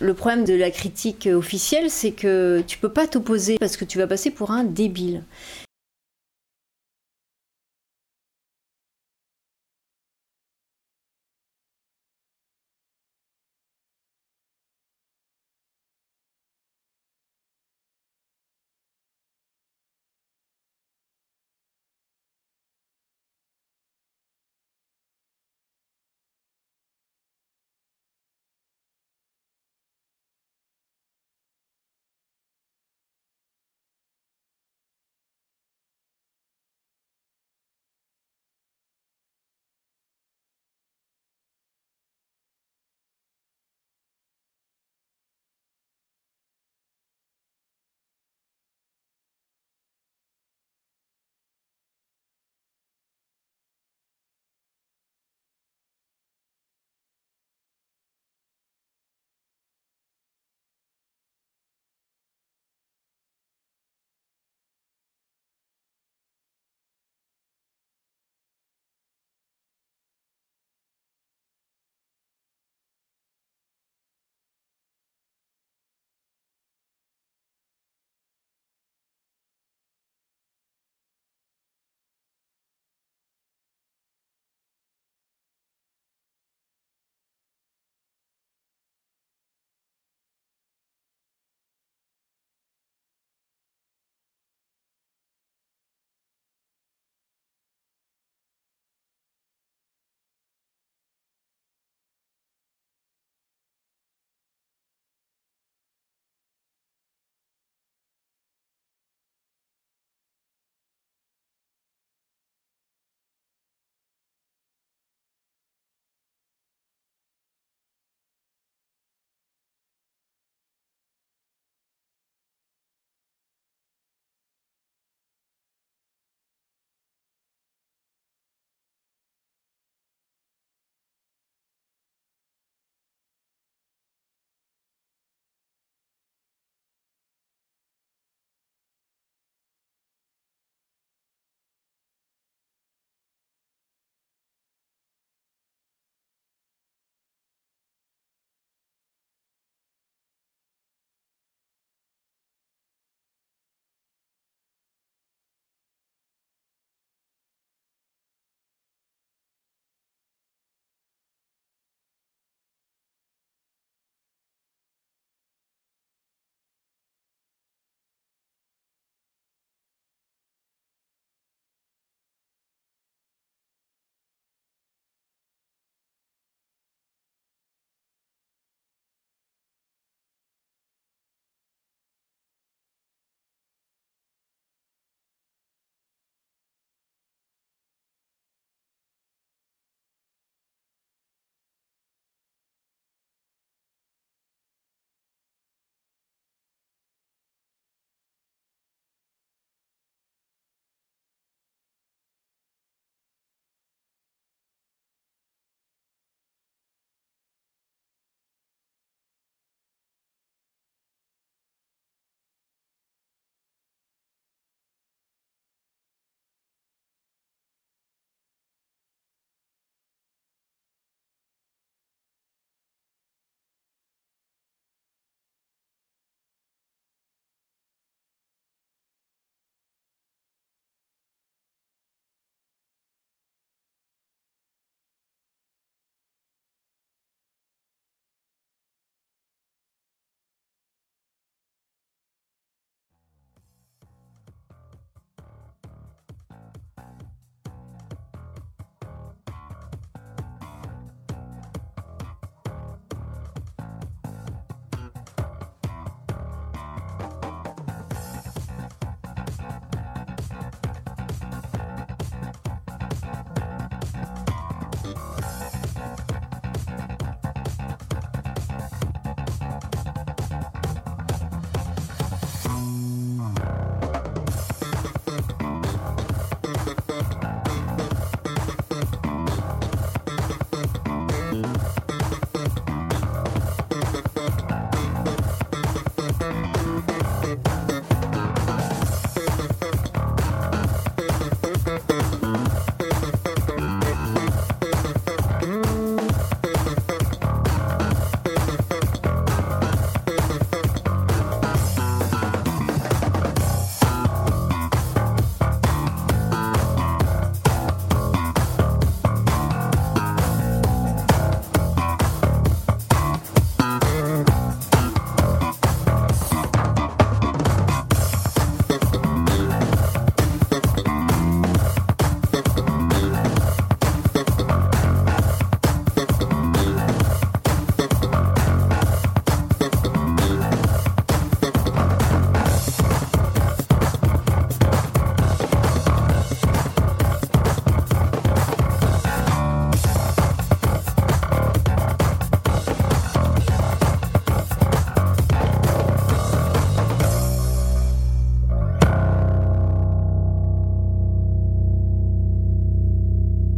Le problème de la critique officielle, c'est que tu peux pas t'opposer parce que tu vas passer pour un débile.